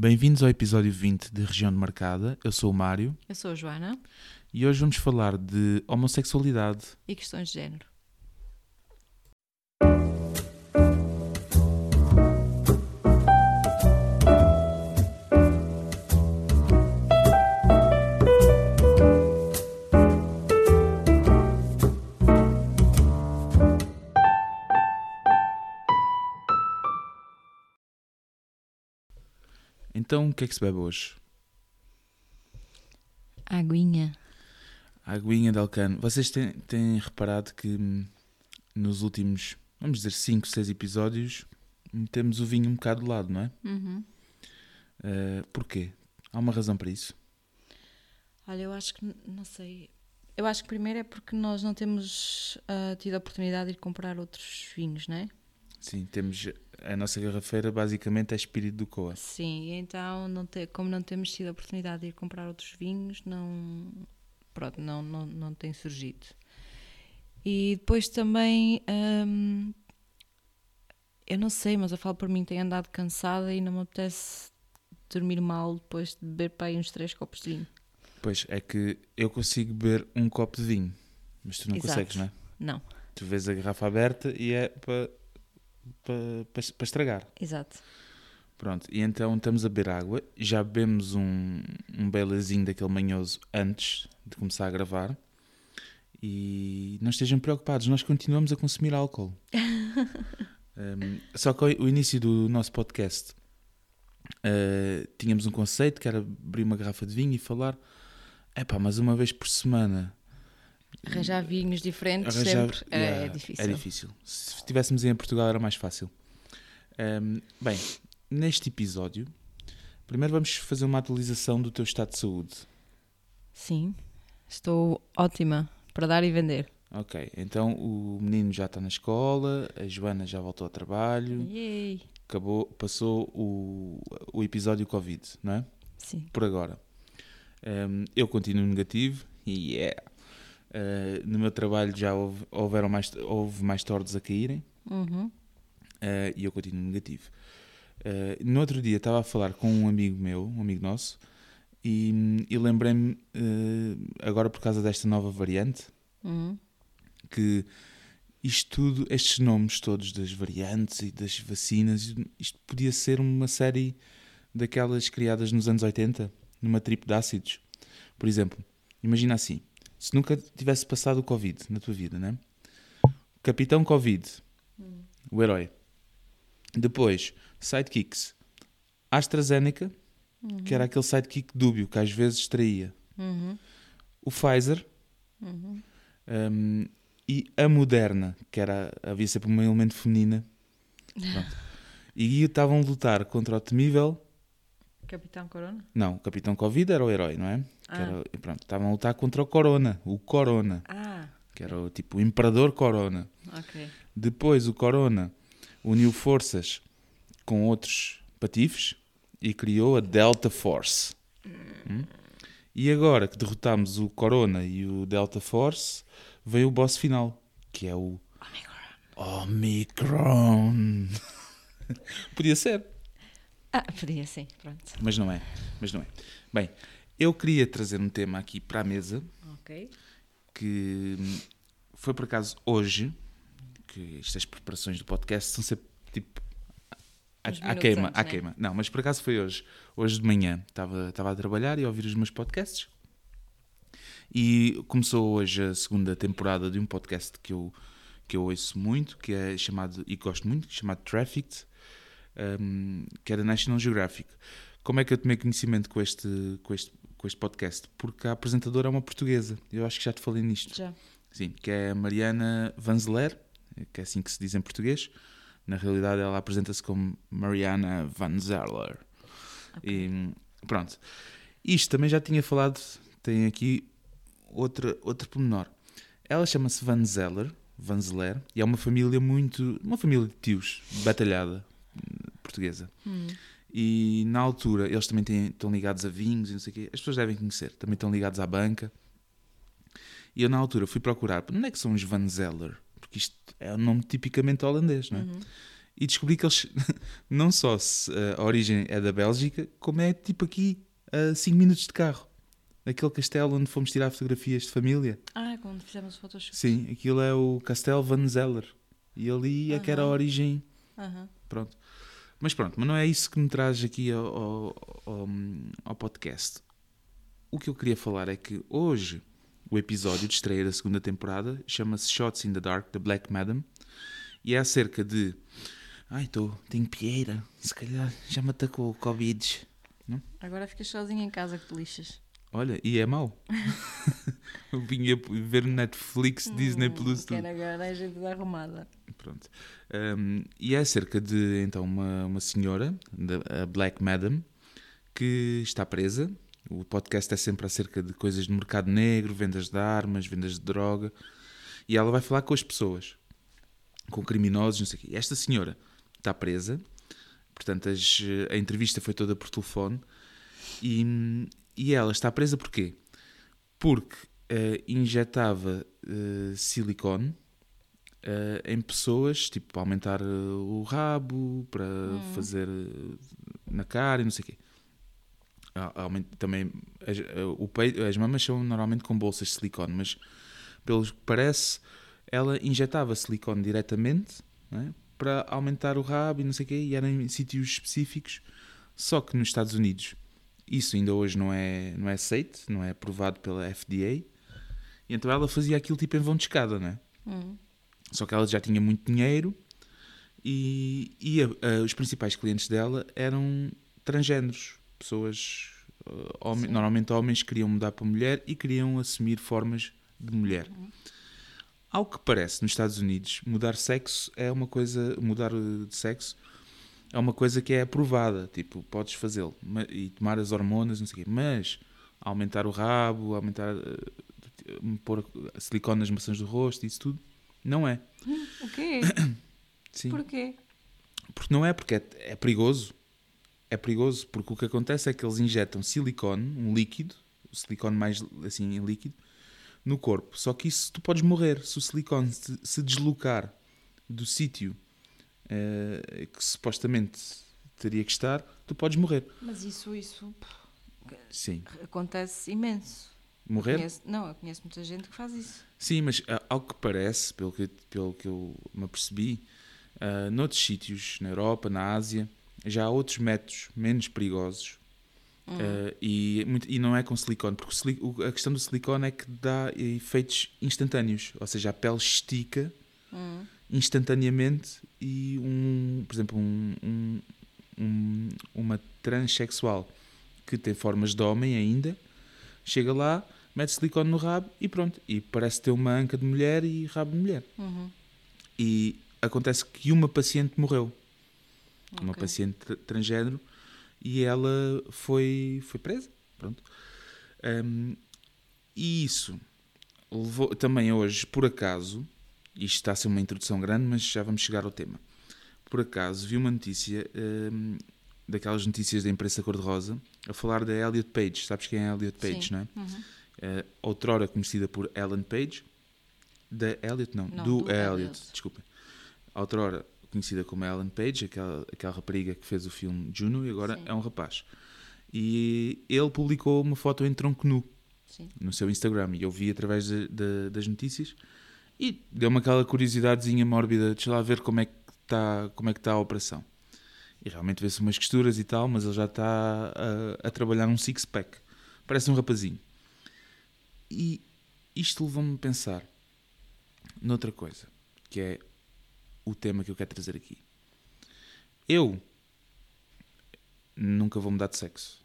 Bem-vindos ao episódio 20 de Região de Marcada. Eu sou o Mário Eu sou a Joana e hoje vamos falar de homossexualidade. e questões de género. Então, o que é que se bebe hoje? Aguinha. Aguinha de Alcano. Vocês têm, têm reparado que hum, nos últimos, vamos dizer, 5, 6 episódios, temos o vinho um bocado de lado, não é? Uhum. Uh, porquê? Há uma razão para isso? Olha, eu acho que, não sei. Eu acho que primeiro é porque nós não temos ah, tido a oportunidade de ir comprar outros vinhos, não é? Sim, temos a nossa garrafeira basicamente é espírito do Coa. Sim, então, não te, como não temos tido a oportunidade de ir comprar outros vinhos, não. Pronto, não, não, não tem surgido. E depois também. hum, eu não sei, mas eu falo por mim, tenho andado cansada e não me apetece dormir mal depois de beber para aí uns três copos de vinho. Pois é que eu consigo beber um copo de vinho, mas tu não Exato. consegues, não é? Não, Tu vês a garrafa aberta e é para para para estragar. exato. Pronto, e então estamos a beber água. Já bebemos um, um belezinho daquele manhoso antes de começar a gravar. E não estejam preocupados, nós continuamos a consumir álcool. Um, só que o início do nosso podcast uh, tínhamos um conceito que era abrir uma garrafa de vinho e falar: epá, mas uma vez por semana Arranjar vinhos diferentes Arranjar- sempre é, yeah, é difícil. É difícil. Se estivéssemos em Portugal era mais fácil. Ahm, bem, neste episódio, primeiro vamos fazer uma atualização do teu estado de saúde. Sim, estou ótima para dar e vender. Ok, então o menino já está na escola, a Joana já voltou ao trabalho, Yay! acabou, passou o, o episódio Covid, não é? Sim. Por agora. Ahm, eu continuo negativo yeah. Ah, no meu trabalho já houve, houveram mais, houve mais tordos a caírem. Uhum. Uh, e eu continuo negativo. Uh, no outro dia estava a falar com um amigo meu, um amigo nosso, e, e lembrei-me, uh, agora por causa desta nova variante, Uhum. que isto tudo, estes nomes todos das variantes e das vacinas, isto podia ser uma série daquelas criadas nos anos 80, numa trip de ácidos. Por exemplo, imagina assim, se nunca tivesse passado o Covid na tua vida, né? Capitão Covid, o herói. Depois, sidekicks. AstraZeneca, que era aquele sidekick dúbio que às vezes traía. Uhum. O Pfizer, Uhum. um, e a Moderna, que era, havia sempre uma elemento feminina. E estavam a lutar contra o temível. Capitão Corona? Não, o Capitão Covid era o herói, não é? Ah. era, pronto, estavam a lutar contra o Corona, o Corona, Ah, que era o tipo o Imperador Corona. ok. Depois o Corona uniu forças com outros patifes e criou a Delta Force. Hum? E agora que derrotámos o Corona e o Delta Force, veio o boss final, que é o Omicron. Podia ser, Ah, podia sim, pronto. mas não é. Mas não é. Bem, eu queria trazer um tema aqui para a mesa Ok. que hum, foi por acaso hoje que estas preparações do podcast são sempre tipo à, queima, à né? queima. Não, mas por acaso foi hoje. Hoje de manhã estava, estava a trabalhar e a ouvir os meus podcasts. E começou hoje a segunda temporada de um podcast que eu, que eu ouço muito, que é chamado, e gosto muito, chamado Trafficked, hum, que é da National Geographic. Como é que eu tomei conhecimento com este, com este, com este podcast? Porque a apresentadora é uma portuguesa. Eu acho que já te falei nisto. Já. Sim, que é a Mariana Vanzeler, que é assim que se diz em português. Na realidade, ela apresenta-se como Mariana Van Zeller. E pronto. Isto também já tinha falado, tem aqui outra, outro pormenor. Ela chama-se Van Zeller, Van Zeller, e é uma família muito. uma família de tios, batalhada, hum, portuguesa. E na altura, eles também têm, estão ligados a vinhos e não sei o quê. As pessoas devem conhecer, também estão ligados à banca. E eu, na altura, fui procurar onde é que são os Van Zeller, porque isto é um nome tipicamente holandês, não é? e descobri que eles, não só se a origem é da Bélgica, como é tipo aqui a 5 minutos de carro. Aquele castelo onde fomos tirar fotografias de família. Ah, quando fizemos fotos. Sim, aquilo é o Castelo Van Zeller. E ali é que era a origem. Aham. Pronto. Mas pronto, mas não é isso que me traz aqui ao, ao, ao- podcast. O que eu queria falar é que hoje o episódio de estreia da segunda temporada chama-se Shots in the Dark, da Black Madam, e é acerca de. Ai, tô, tenho pieira, se calhar já me atacou o Covid. Agora ficas sozinho em casa que te lixas. Olha, e é mau. eu vinha ver Netflix, Disney Hum, Plus, tudo. Quero agora a gente da arrumada. Pronto. Um, e é acerca de então uma, uma senhora, da- a Black Madam, que está presa. O podcast é sempre acerca de coisas de mercado negro, vendas de armas, vendas de droga. E ela vai falar com as pessoas, com criminosos, não sei o quê. Esta senhora está presa, portanto as- a entrevista foi toda por telefone. E, e ela está presa porquê? Porque eh, injetava eh, silicone eh, em pessoas, tipo, para aumentar o rabo, para fazer eh, na cara e não sei o quê. Também as, o peito, as mamas são normalmente com bolsas de silicone, mas pelo que parece, ela injetava silicone diretamente é? para aumentar o rabo e não sei o quê, e era em sítios específicos. Só que nos Estados Unidos isso ainda hoje não é, não é aceito, não é aprovado pela FDA. E então ela fazia aquilo tipo em vão de escada, não é? Hum. Só que ela já tinha muito dinheiro e, e a- a- os principais clientes dela eram transgêneros, pessoas, uh, homen- normalmente homens que queriam mudar para mulher e queriam assumir formas de mulher. Ao que parece, nos Estados Unidos, mudar sexo é uma coisa, mudar de sexo é uma coisa que é aprovada, tipo, podes fazê-lo e tomar as hormonas, não sei o quê, mas aumentar o rabo, aumentar, uh, pôr silicone nas maçãs do rosto, isso tudo, não é. O quê? Sim. Porquê? Porque não é, porque é, é perigoso. É perigoso, porque o que acontece é que eles injetam silicone, um líquido, o silicone mais assim em líquido, no corpo. Só que isso tu podes morrer se o silicone se, se deslocar do sítio eh, que supostamente teria que estar, tu podes morrer. Mas isso, isso Sim. acontece imenso. Morrer? Conheço- não, eu conheço muita gente que faz isso. Sim, mas ah, ao que parece, pelo que, pelo que eu me apercebi, ah, noutros sítios, na Europa, na Ásia, já há outros métodos menos perigosos ah, e, muito- e não é com silicone, porque a questão do silicone é que dá efeitos instantâneos, ou seja, a pele estica Hum. Instantaneamente e um, por exemplo, um, um- um- uma transexual que tem formas de homem ainda, chega lá, mete silicone no rabo e pronto. E parece ter uma anca de mulher e rabo de mulher. Uhum. E acontece que uma paciente morreu, uma Ok. paciente tra- transgénero, e ela foi, foi presa. Pronto. E isso levou também hoje, por acaso, isto está a ser uma introdução grande, mas já vamos chegar ao tema. Por acaso, vi uma notícia, hum, daquelas notícias da imprensa cor-de-rosa, a falar da Elliot Page. Sabes quem é Elliot Page, Sim. não é? Uhum. Eh, outrora conhecida por Ellen Page, da Elliot, não, Não, do, do Elliot, Elliot. desculpa. Outrora conhecida como Ellen Page, aquela, aquela rapariga que fez o filme Juno, e agora Sim. é um rapaz. E ele publicou uma foto em tronco nu Sim. no seu Instagram, e eu vi através de- de- das notícias, e deu-me aquela curiosidadezinha mórbida, deixa lá ver como é que está como é que está a operação. E realmente vê-se umas costuras e tal, mas ele já está a, a trabalhar num six-pack. Parece um rapazinho. E isto levou-me a pensar noutra coisa, que é o tema que eu quero trazer aqui. Eu nunca vou mudar de sexo?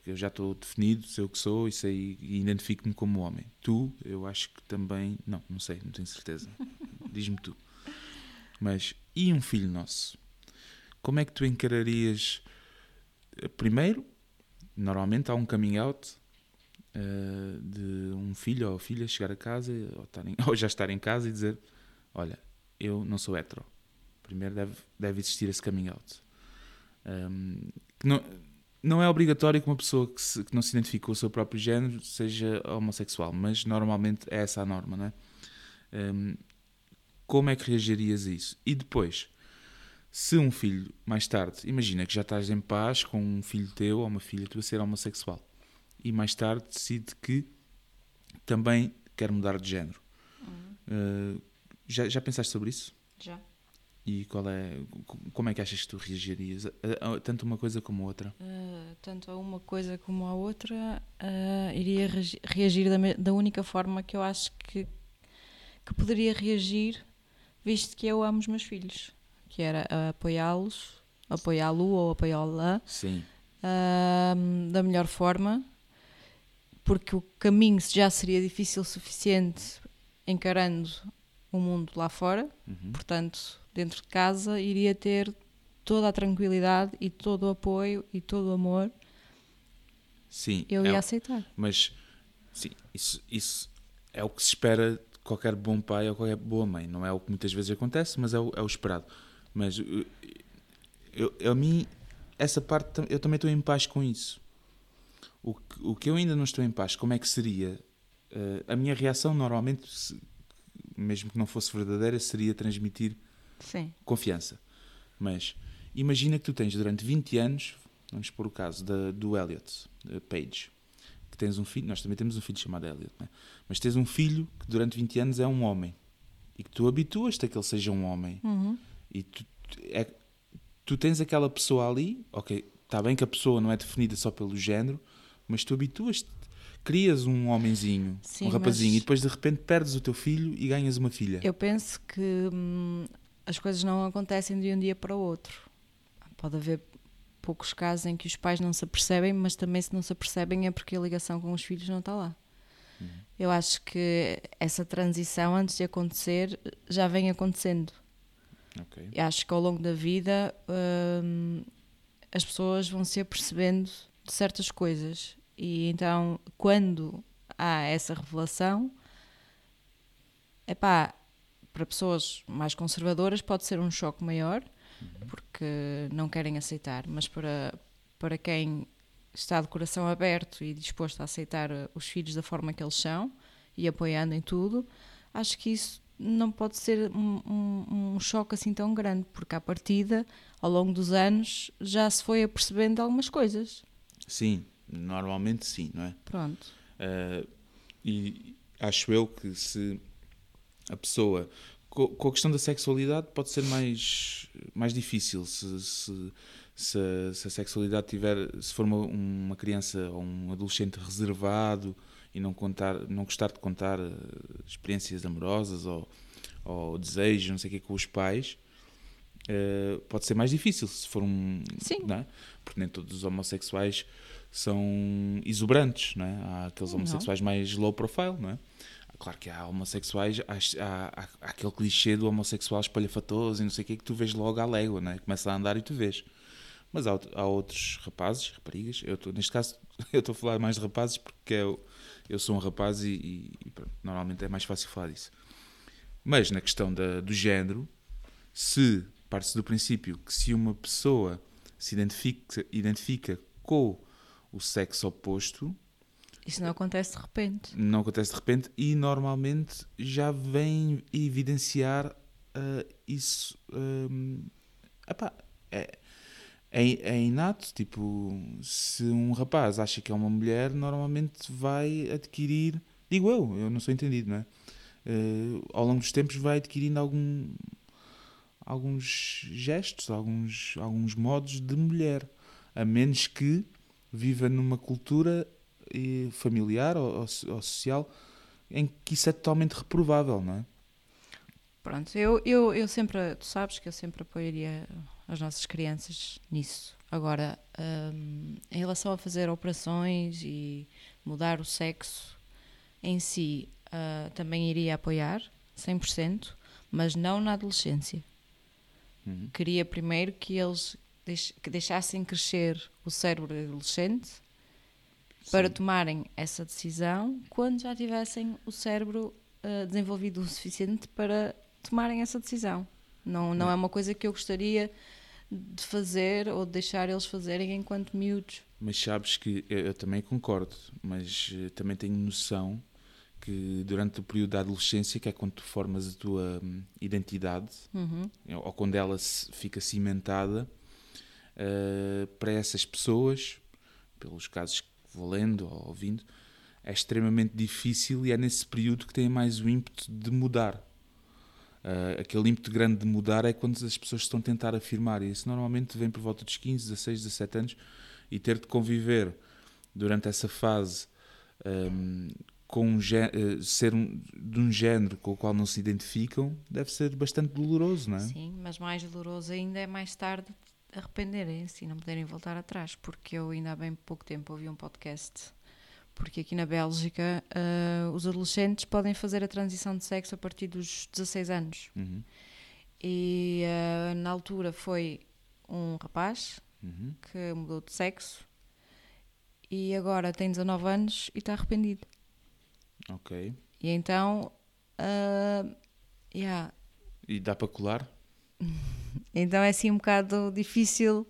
Porque eu já estou definido, sei o que sou e sei e identifico-me como homem. Tu, eu acho que também. Não, não sei, não tenho certeza. Diz-me tu. Mas, e um filho nosso? Como é que tu encararias? eh, Primeiro, normalmente há um coming out eh, de um filho ou filha chegar a casa ou, em- ou já estar em casa e dizer: Olha, eu não sou hetero. Primeiro deve, deve existir esse coming out. Um, não, não é obrigatório que uma pessoa que, se- que não se identifica com o seu próprio género seja homossexual, mas normalmente é essa a norma, não é? Um, como é que reagirias a isso? E depois, Se um filho, mais tarde, imagina que já estás em paz com um filho teu ou uma filha tua ser homossexual e mais tarde decide que também quer mudar de género. Uh, já, já pensaste sobre isso? Já. E qual é, como é que achas que tu reagirias? Tanto uma coisa como a outra? Uh, tanto a uma coisa como a outra, uh, iria reagir da, da, única forma que eu acho que, que poderia reagir, visto que eu amo os meus filhos, que era apoiá-los, apoiá-lo ou apoiá-la uh, da melhor forma, porque o caminho já seria difícil o suficiente encarando o mundo lá fora, uhum. portanto dentro de casa, iria ter toda a tranquilidade e todo o apoio e todo o amor. Sim. Eu ia é, aceitar. Mas, sim, isso, isso é o que se espera de qualquer bom pai ou qualquer boa mãe. Não é o que muitas vezes acontece, mas é o, é o esperado. Mas, eu, eu, a mim, essa parte, eu também estou em paz com isso. O que, o que eu ainda não estou em paz, como é que seria? Uh, a minha reação, normalmente, mesmo que não fosse verdadeira, seria transmitir Sim. confiança. Mas imagina que tu tens durante 20 anos, vamos pôr o caso da, do Elliot Page, que tens um filho, nós também temos um filho chamado Elliot, né? mas tens um filho que durante 20 anos é um homem e que tu habituas-te a que ele seja um homem uhum. e tu, é, tu tens aquela pessoa ali, ok, está bem que a pessoa não é definida só pelo género, mas tu habituas-te crias um homenzinho, Sim, um rapazinho, e depois de repente perdes o teu filho e ganhas uma filha. Eu penso que hum, as coisas não acontecem de um dia para o outro. Pode haver poucos casos em que os pais não se apercebem, mas também se não se apercebem é porque a ligação com os filhos não está lá. Uhum. Eu acho que essa transição, antes de acontecer, já vem acontecendo. Okay. Eu acho que ao longo da vida hum, as pessoas vão se apercebendo de certas coisas. E então, quando há essa revelação, é pá, para pessoas mais conservadoras pode ser um choque maior, uhum. porque não querem aceitar, mas para, para quem está de coração aberto e disposto a aceitar eh, os filhos da forma que eles são e apoiando em tudo, acho que isso não pode ser um, um, um choque assim tão grande, porque à partida, ao longo dos anos, já se foi apercebendo algumas coisas. Sim, normalmente sim, não é? Pronto. Uh, e acho eu que se a pessoa. Com a questão da sexualidade pode ser mais, mais difícil se, se, se, a, se a sexualidade tiver, se for uma, uma criança ou um adolescente reservado e não contar, não gostar de contar eh, experiências amorosas ou, ou desejos, não sei o que, com os pais, uh, pode ser mais difícil se for um. Sim. Não é? Porque nem todos os homossexuais são exuberantes, não é? Há aqueles homossexuais não. mais low profile, não é? Claro que há homossexuais, há, há, há, aquele clichê do homossexual espalhafatoso e não sei o que, que tu vês logo à légua, né? começa a andar e tu vês. Mas há, há outros rapazes, raparigas, eu tô, neste caso eu estou a falar mais de rapazes porque eu, eu sou um rapaz e, e, e normalmente é mais fácil falar disso. Mas na questão da, do género, se parte-se do princípio que se uma pessoa se identifica, identifica com o sexo oposto, isso não acontece de repente. Não acontece de repente e normalmente já vem evidenciar uh, isso. Um, epá, é, é, é inato. Tipo, se um rapaz acha que é uma mulher, normalmente vai adquirir. Digo eu, eu não sou entendido, não é? Uh, ao longo dos tempos vai adquirindo algum, alguns gestos, alguns, alguns modos de mulher. A menos que viva numa cultura familiar ou, ou, ou, social em que isso é totalmente reprovável, não é? Pronto, eu, eu, eu sempre, tu sabes que eu sempre apoiaria as nossas crianças nisso. Agora, um, em relação a fazer operações e mudar o sexo em si, uh, também iria apoiar, 100%, mas não na adolescência. Uhum. Queria primeiro que eles que deixassem crescer o cérebro adolescente para Sim. tomarem essa decisão quando já tivessem o cérebro uh, desenvolvido o suficiente para tomarem essa decisão. Não, não é uma coisa que eu gostaria de fazer ou de deixar eles fazerem enquanto miúdos. Mas sabes que eu, eu também concordo, mas uh, também tenho noção que durante o período da adolescência, que é quando tu formas a tua hum, identidade, Uhum. ou quando ela se- fica cimentada, eh, para essas pessoas, pelos casos que vou lendo ou ouvindo, é extremamente difícil e é nesse período que têm mais o ímpeto de mudar. Eh, aquele ímpeto grande de mudar é quando as pessoas estão a tentar afirmar, e isso normalmente vem por volta dos 15, 16, 17 anos, e ter de conviver durante essa fase hum, com um eh, ser um- de um género com o qual não se identificam deve ser bastante doloroso, não é? Sim, mas mais doloroso ainda é mais tarde arrependerem-se e não poderem voltar atrás, porque eu ainda há bem pouco tempo ouvi um podcast, porque aqui na Bélgica ah, os adolescentes podem fazer a transição de sexo a partir dos 16 anos. Uhum, E ah, na altura foi um rapaz uhum. que mudou de sexo e agora tem 19 anos e está arrependido. Ok. E então, ah, yeah, E dá para colar? Então é assim um bocado difícil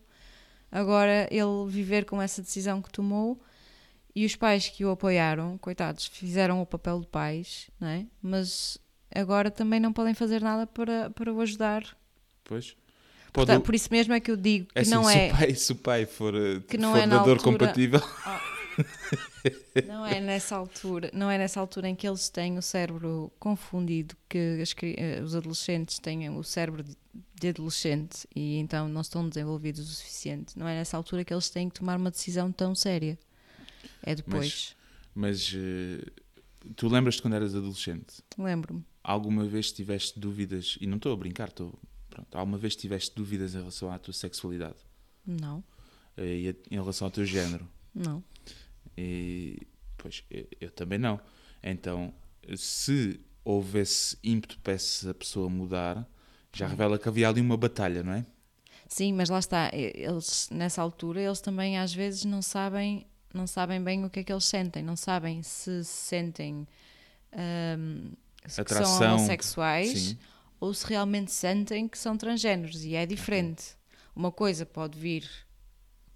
agora ele viver com essa decisão que tomou e os pais que o apoiaram, coitados, fizeram o papel de pais, não é? Mas agora também não podem fazer nada para, para o ajudar. Pois. Pode, Portanto, por isso mesmo é que eu digo que é assim, não se, é, O pai, se o pai for, Que não for é dador altura- compatível. Não é nessa altura, não é nessa altura em que eles têm o cérebro confundido que as eh, os adolescentes têm o cérebro de- adolescente e então não estão desenvolvidos o suficiente. Não é nessa altura que eles têm que tomar uma decisão tão séria. É depois. Mas eh, tu lembras-te quando eras adolescente? Lembro-me. Alguma vez tiveste dúvidas, e não estou a brincar, estou, pronto, alguma vez tiveste dúvidas em relação à tua sexualidade Não, eh, e em relação ao teu género? Não. E, pois, eu, eu também não. Então, se houvesse ímpeto para essa pessoa mudar, já revela que havia ali uma batalha, não é? Sim, mas lá está. Eles nessa altura eles também às vezes não sabem, não sabem bem o que é que eles sentem, não sabem se se sentem ahm, se que Atração, são homossexuais Sim. ou se realmente sentem que são transgêneros e é diferente. Uma coisa pode vir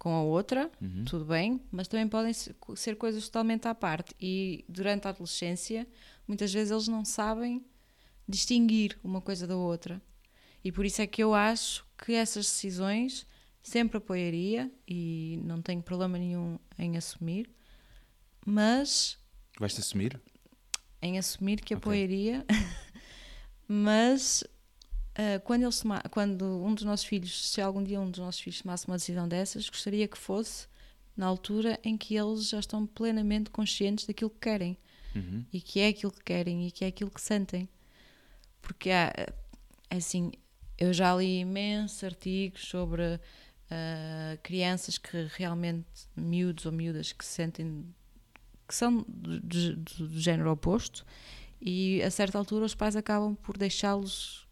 com a outra, Uhum. tudo bem, mas também podem se- ser coisas totalmente à parte. E durante a adolescência, muitas vezes eles não sabem distinguir uma coisa da outra. E por isso é que eu acho que essas decisões sempre apoiaria e não tenho problema nenhum em assumir, mas Vais-te assumir? em assumir que Ok. apoiaria, mas ah, quando, toma- quando um dos nossos filhos, se algum dia um dos nossos filhos tomasse uma decisão dessas, gostaria que fosse na altura em que eles já estão plenamente conscientes daquilo que querem Uhum. e que é aquilo que querem e que é aquilo que sentem. Porque há, é assim, eu já li imensos artigos sobre ah, crianças que realmente, miúdos ou miúdas, que se sentem que são do, do- do género oposto e a certa altura os pais acabam por deixá-los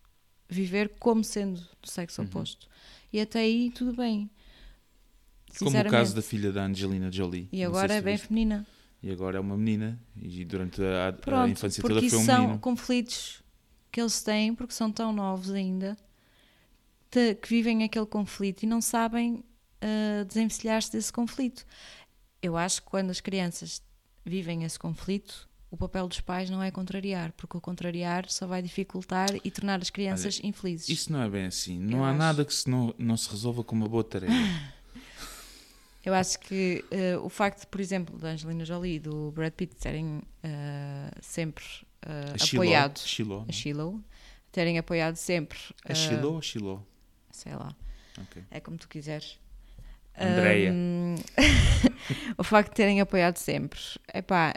viver como sendo do sexo Uhum. oposto. E até aí tudo bem. Como o caso da filha da Angelina Jolie. E agora é bem feminina. E agora é uma menina. E durante a, a Pronto, infância porque toda foi um são menino. conflitos que eles têm, porque são tão novos ainda, te- que vivem aquele conflito e não sabem ah, desenvencilhar-se desse conflito. Eu acho que quando as crianças vivem esse conflito, o papel dos pais não é contrariar, porque o contrariar só vai dificultar e tornar as crianças infelizes. Isso não é bem assim. Não Eu há acho. nada que se não, não se resolva com uma boa tarefa. Eu acho que eh, o facto, por exemplo, da Angelina Jolie e do Brad Pitt terem eh, sempre eh, A apoiado Shiloh, a Shiloh, terem apoiado sempre, É eh, Shiloh ou Shiloh? sei lá, Ok. é como tu quiseres. Andreia. Hum, o facto de terem apoiado sempre, epá,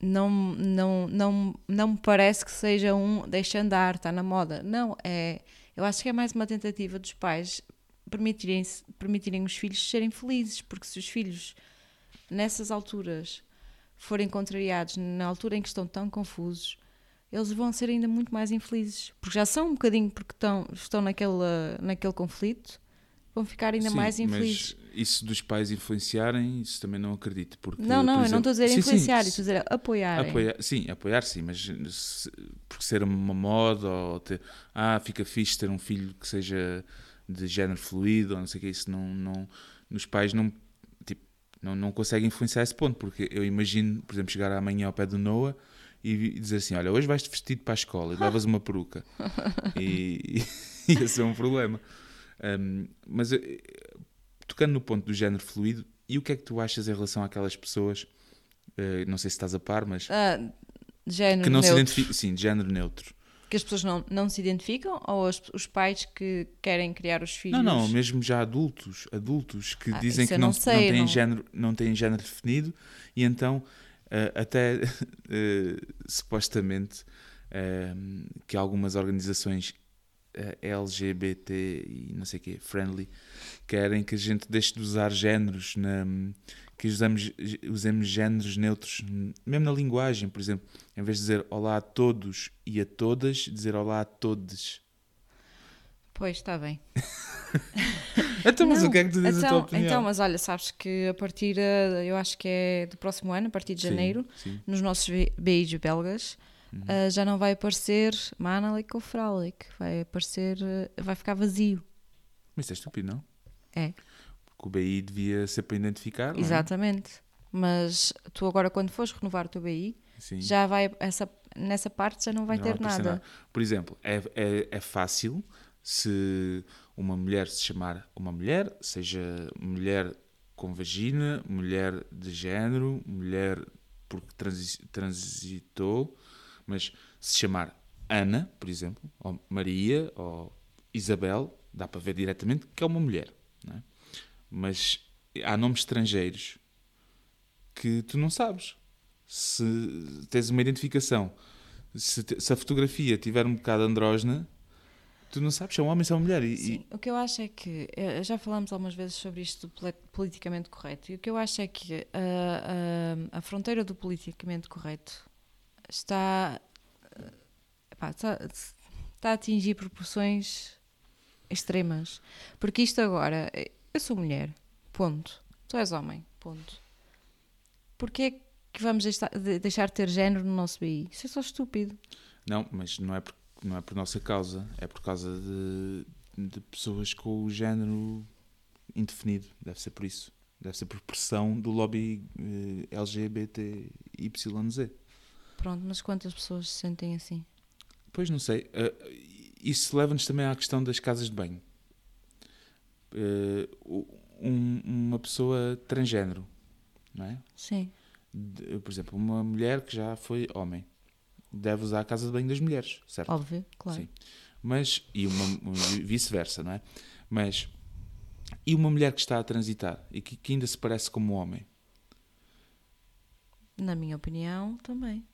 não, não, não, não me parece que seja um deixa andar, está na moda. Não, é, eu acho que é mais uma tentativa dos pais permitirem, permitirem os filhos serem felizes, porque se os filhos nessas alturas forem contrariados, na altura em que estão tão confusos, eles vão ser ainda muito mais infelizes, porque já são um bocadinho porque estão, estão naquele, naquele conflito, vão ficar ainda Sim, mais infelizes. Isso dos pais influenciarem, isso também não acredito. Porque, Não, não, por eu não estou a dizer exemplo- Sim, influenciar, estou a dizer. Apoiar, sim, apoiar sim, mas se, porque ser uma moda ou ter, ah, fica fixe ter um filho que seja de género fluido ou não sei o que, isso não, não nos pais não, tipo, não, não conseguem influenciar esse ponto, porque eu imagino, por exemplo, chegar amanhã ao pé do Noah e dizer assim: olha, hoje vais-te vestido para a escola e levas uma peruca. e, e ia ser um problema. Um, mas tocando no ponto do género fluido, e o que é que tu achas em relação àquelas pessoas? Uh, não sei se estás a par, mas. Ah, género que não se neutro. identificam. Sim, de género neutro. Que as pessoas não, não se identificam ou as- os pais que querem criar os filhos? Não, não, mesmo já adultos, adultos que Ah, dizem que não, não não, sei, têm não- género, não têm género definido e então eh, até eh, supostamente que algumas organizações LGBT e não sei o quê, friendly, querem que a gente deixe de usar géneros, na, que usamos, usemos géneros neutros, mesmo na linguagem, por exemplo, em vez de dizer olá a todos e a todas, dizer olá a todes. Pois, está bem. Então, mas Não, o que é que tu dizes a tua então, opinião? então, mas olha, sabes que a partir, eh, eu acho que é do próximo ano, a partir de Sim, janeiro, sim. nos nossos BIs belgas, Uhum. eh, já não vai aparecer Manalik ou Fraulik, vai aparecer, eh, vai ficar vazio. Mas isso é estúpido, não? É. Porque o BI devia ser para identificar, é? Exatamente. Mas tu agora, quando fores renovar o teu BI, Sim. já vai, essa, nessa parte já não vai Não ter aparecer nada. Por exemplo, é, é, é fácil se uma mulher se chamar uma mulher, seja mulher com vagina, mulher de género, mulher porque transi- transitou, mas se chamar Ana, por exemplo, ou Maria, ou Isabel, dá para ver diretamente que é uma mulher. É? Mas há nomes estrangeiros que tu não sabes. Se tens uma identificação, se, te- se a fotografia tiver um bocado andrógena, tu não sabes se é um homem ou se é uma mulher. E, e- Sim, o que eu acho é que, eh, já falámos algumas vezes sobre isto do poli- politicamente correto, e o que eu acho é que a, a, a fronteira do politicamente correto está, eh, está, está a atingir proporções extremas. Porque isto agora, eh, eu sou mulher, ponto. Tu és homem, ponto. Porquê é que vamos deixar de, ter género no nosso BI? Isso é só estúpido. Não, mas não é, por, não é por nossa causa, é por causa de, de pessoas com o género indefinido. Deve ser por isso. Deve ser por pressão do lobby eh, LGBTYZ. Pronto, mas quantas pessoas se sentem assim? Pois não sei. Eh, isso leva-nos também à questão das casas de banho. O- um- uma pessoa transgénero, não é? Sim. De- por exemplo, uma mulher que já foi homem deve usar a casa de banho das mulheres, certo? Óbvio, claro. Sim. Mas, e uma, um, vice-versa, não é? Mas, e uma mulher que está a transitar e que, que ainda se parece como um homem? Na minha opinião, também.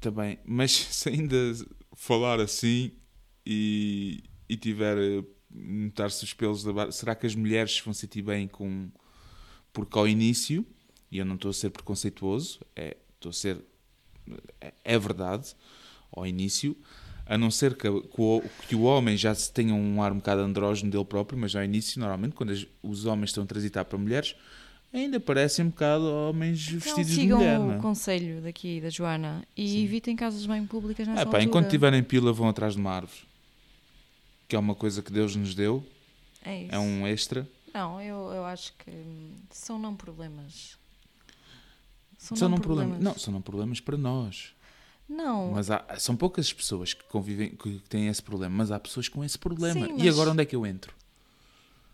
Também, mas se ainda falar assim e, e tiver eh, notar-se os pelos da barba, será que as mulheres vão sentir bem com. Porque ao início, e eu não estou a ser preconceituoso, é, estou a ser. É, é verdade, ao início, a não ser que, que o, que o homem já tenha um ar um bocado andrógeno dele próprio, mas ao início, normalmente, quando os homens estão a transitar para mulheres, ainda parecem um bocado homens Então vestidos de sigam mulher. o não é? conselho daqui da Joana e evitem casas banho públicas nessa Ah, pá, altura. enquanto tiverem pila, vão atrás de uma árvore. Que é uma coisa que Deus nos deu, É isso. é um extra. Não, eu, eu acho que são não problemas. São, São não não problemas. problemas. Não, são não problemas para nós. Não, Mas há, são poucas as pessoas que convivem, que têm esse problema, mas há pessoas com esse problema. Sim, E agora onde é que eu entro?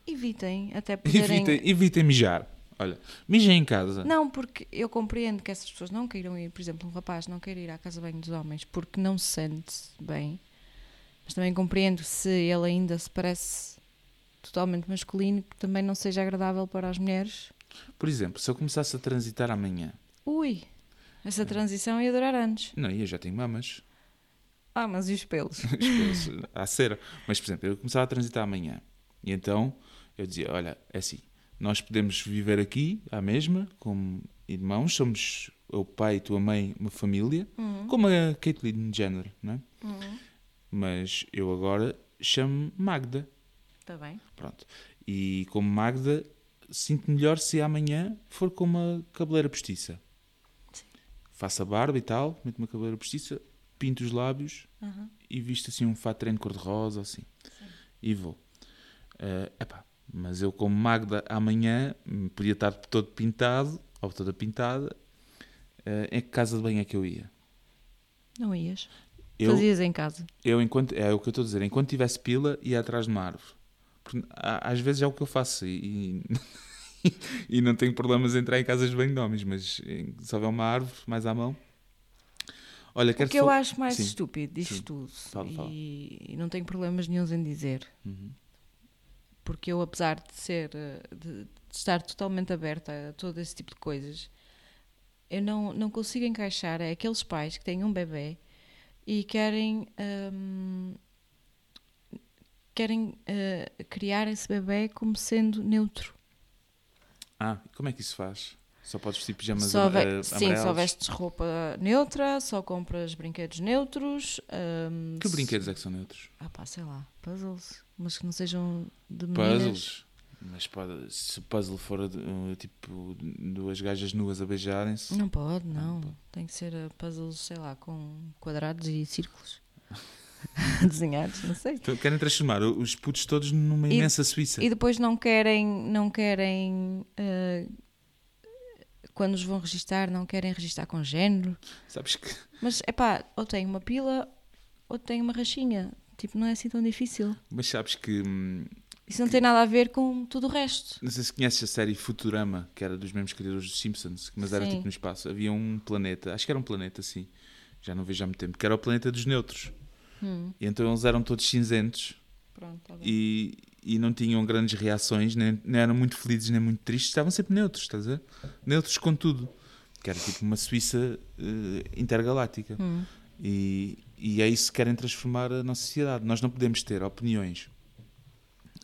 evitem, até poderem... Evitem, evitem mijar. Olha, mijem em casa. Não, porque eu compreendo que essas pessoas não queiram ir, por exemplo, um rapaz não queira ir à casa banho dos homens porque não se sente bem, mas também compreendo se ele ainda se parece totalmente masculino que também não seja agradável para as mulheres. Por exemplo, se eu começasse a transitar amanhã, Ui, essa transição ia durar anos. não, eu já tenho mamas, Ah, mas e os pelos? Os pelos, há cera. Mas, por exemplo, eu começava a transitar amanhã. E então eu dizia: Olha, é assim, nós podemos viver aqui à mesma, como irmãos, somos o pai e tua mãe, uma família, Uhum. como a Caitlyn Jenner, não é? Uhum. Mas eu agora chamo Magda. Está Tá bem. Pronto. E como Magda, sinto melhor se amanhã for com uma cabeleira postiça. Faço a barba e tal, meto uma cabeleira postiça, pinto os lábios Uhum. e visto assim um fato de treino cor-de-rosa, assim. E vou. Eh, epá, mas eu, como Magda, amanhã hum, podia estar todo pintado, ou toda pintada. eh, em que casa de banho é que eu ia? Não ias. Eu, Fazias em casa. eu enquanto, é o que eu estou a dizer, enquanto tivesse pila, ia atrás de uma árvore. Porque, às vezes é o que eu faço e, e, e não tenho problemas em entrar em casas de banho de homens, mas se houver uma árvore mais à mão. Olha, O que eu fal- acho mais Sim, estúpido disto sim. tudo, Fala, fala. E, e não tenho problemas nenhums em dizer, Uhum. porque eu, apesar de ser, eh, de, de estar totalmente aberta a todo esse tipo de coisas, eu não, não consigo encaixar é aqueles pais que têm um bebê e querem hum, querem eh, criar esse bebê como sendo neutro. Ah, como é que isso faz? Só podes vestir pijamas Só ve- am- eh, sim, só amarelos? vestes roupa neutra, só compras brinquedos neutros. hum, Que brinquedos é que são neutros? Ah pá, sei lá, puzzles, mas que não sejam de meninas. Puzzles. Mas pode, se o puzzle for uh, tipo duas gajas nuas a beijarem-se. Não pode, não. pode. Tem que ser uh, puzzles, sei lá, com quadrados e círculos desenhados, não sei. Então, querem transformar os putos todos numa E- imensa Suíça. E depois não querem, não querem, uh, quando os vão registar, não querem registar com género. Sabes que Mas é pá, ou tem uma pila ou tem uma rachinha. Tipo, não é assim tão difícil. Mas sabes que. hum, Isso não tem nada a ver com tudo o resto. Não sei se conheces a série Futurama, que era dos mesmos criadores dos Simpsons, mas era Sim. tipo no espaço. Havia um planeta, acho que era um planeta assim, já não vejo há muito tempo, que era o planeta dos neutros. Hum, E então eles eram todos cinzentos pronto, tá e, e não tinham grandes reações, nem, nem eram muito felizes nem muito tristes, estavam sempre neutros, estás a ver? Neutros com tudo. Que era tipo uma Suíça eh, intergaláctica. Hum. E, e é isso que querem transformar a nossa sociedade. Nós não podemos ter opiniões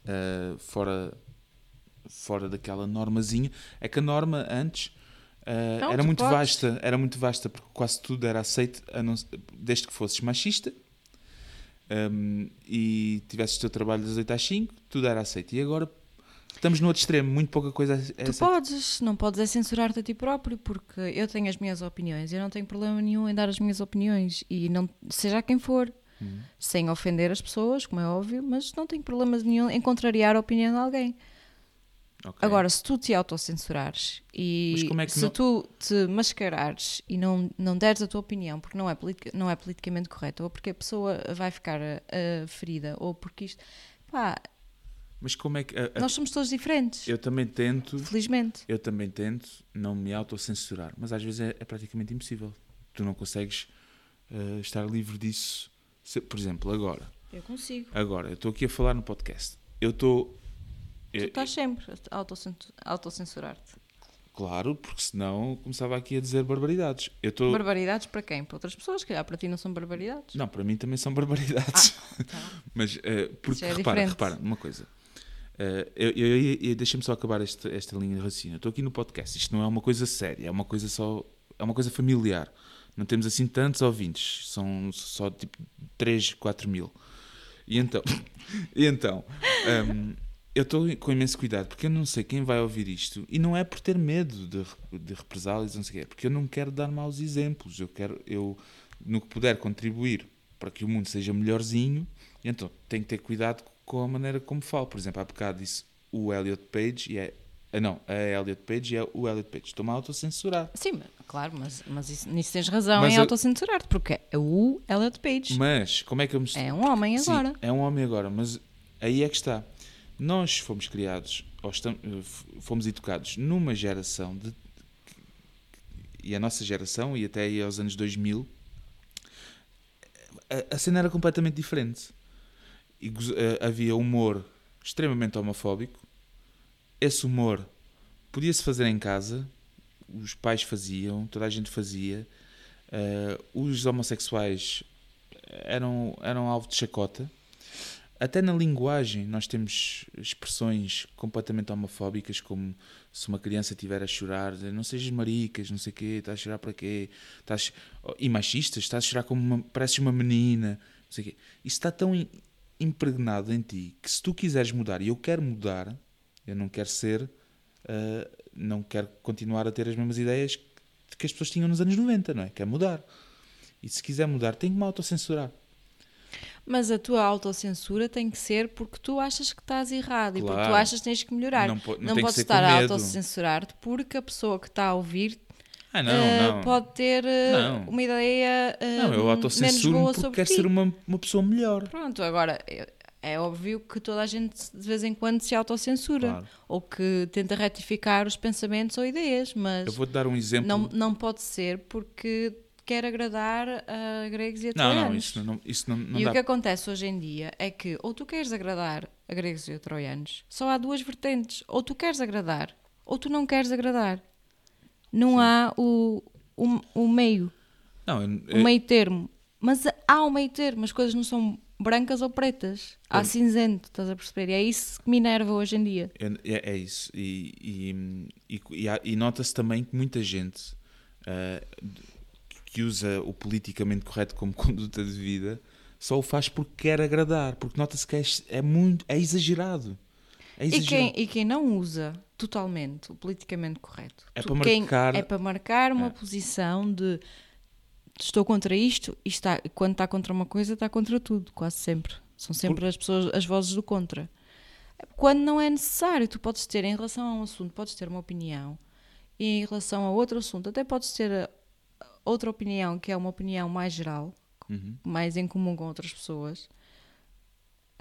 ah, fora, fora daquela normazinha. É que a norma antes ah, Não, era tu muito podes. vasta, era muito vasta, porque quase tudo era aceito, a não desde que fosses machista hum, e tivesses o teu trabalho das 8 às 5, tudo era aceito. E agora estamos no outro extremo, muito pouca coisa é Tu aceita. podes, não podes é censurar-te a ti próprio, porque eu tenho as minhas opiniões, eu não tenho problema nenhum em dar as minhas opiniões, e não, seja quem for, Uhum. sem ofender as pessoas, como é óbvio, mas não tenho problemas nenhum em contrariar a opinião de alguém. Ok. Agora, se tu te autocensurares e é se não- tu te mascarares e não, não deres a tua opinião porque não é, não é politicamente correto, ou porque a pessoa vai ficar ah, ferida, ou porque isto. Pá, Mas como é que. a- a- nós somos todos diferentes, eu também tento. felizmente. Eu também tento não me autocensurar, mas às vezes é, é praticamente impossível. Tu não consegues eh, estar livre disso. Se- por exemplo, agora, Eu consigo. agora, eu estou aqui a falar no podcast. Eu estou. Tu eu- estás sempre a autocen- autocensurar-te. Claro, porque senão começava aqui a dizer barbaridades. Eu estou. Barbaridades para quem? Para outras pessoas, que calhar para ti não são barbaridades. Não, para mim também são barbaridades. Tá. Mas, eh, porque, é repara, diferente. repara, uma coisa. Eh, eu, eu, eu- Deixa-me só acabar esta, esta linha de raciocínio. Eu estou aqui no podcast. Isto não é uma coisa séria, é uma coisa só. É uma coisa familiar. Não temos assim tantos ouvintes. São só tipo 3, 4 mil. E então, e então hum, eu estou com imenso cuidado porque eu não sei quem vai ouvir isto e não é por ter medo de, de represálias, não sei o quê, é porque eu não quero dar maus exemplos. Eu quero, eu, no que puder contribuir para que o mundo seja melhorzinho, então tenho que ter cuidado com a maneira como falo. Por exemplo, há bocado disse o Elliot Page e é. Ah, Não, a Elliot Page e é o Elliot Page. Estou-me a autocensurar. Sim, claro, mas, mas isso, nisso tens razão Mas em eu- autocensurar-te, porque é o Elliot Page. Mas como é que eu me É um homem Sim, agora. é um homem agora, mas aí é que está. Nós fomos criados, ou estamos, fomos educados numa geração de. E a nossa geração, e até aí aos anos 2000, a, a cena era completamente diferente. E eh, havia humor extremamente homofóbico. Esse humor podia-se fazer em casa, os pais faziam, toda a gente fazia. Eh, os homossexuais eram, eram alvo de chacota. Até na linguagem nós temos expressões completamente homofóbicas, como se uma criança estiver a chorar, não sejas maricas, não sei o quê, estás a chorar para quê? Estás... E machistas, estás a chorar como uma... pareces uma menina, não sei o quê. Isso está tão im- impregnado em ti que se tu quiseres mudar, e eu quero mudar, eu não quero ser, ah, não quero continuar a ter as mesmas ideias que as pessoas tinham nos anos 90, não é? Quer mudar. E se quiser mudar, tem que me autocensurar. Mas a tua autocensura tem que ser porque tu achas que estás errado e porque tu Claro. achas que tens que melhorar. Não não Não, podes estar a autocensurar-te porque a pessoa que está a ouvir Ah, não, eh, não. pode ter Não. uma ideia eh, Não, eu menos boa porque sobre quero ti. ser uma, uma pessoa melhor. Pronto, agora é óbvio que toda a gente de vez em quando se autocensura Claro. ou que tenta retificar os pensamentos ou ideias, mas Eu vou-te dar um exemplo. não, não pode ser porque quer agradar a gregos e a não, troianos. não, isso não, isso não, não e dá. o que acontece hoje em dia é que ou tu queres agradar a gregos e a troianos, só há duas vertentes. Ou tu queres agradar, ou tu não queres agradar. Não há o, o, o meio, Não, eu- o meio termo. Mas há um meio termo, as coisas não são brancas ou pretas. Há cinzento, estás a perceber? E é isso que me enerva hoje em dia. É, é- é isso. E, e, e, e e nota-se também que muita gente ah, que usa o politicamente correto como conduta de vida só o faz porque quer agradar, porque nota-se que é, é muito é exagerado. É E exagerado. quem, e quem não usa totalmente o politicamente correto É para marcar- é para marcar uma É. posição de estou contra isto e está, quando está contra uma coisa está contra tudo, quase sempre. São sempre as pessoas, as vozes do contra. Quando não é necessário, tu podes ter em relação a um assunto, podes ter uma opinião e em relação a outro assunto, até podes ter a- outra opinião que é uma opinião mais geral, Uhum. mais em comum com outras pessoas.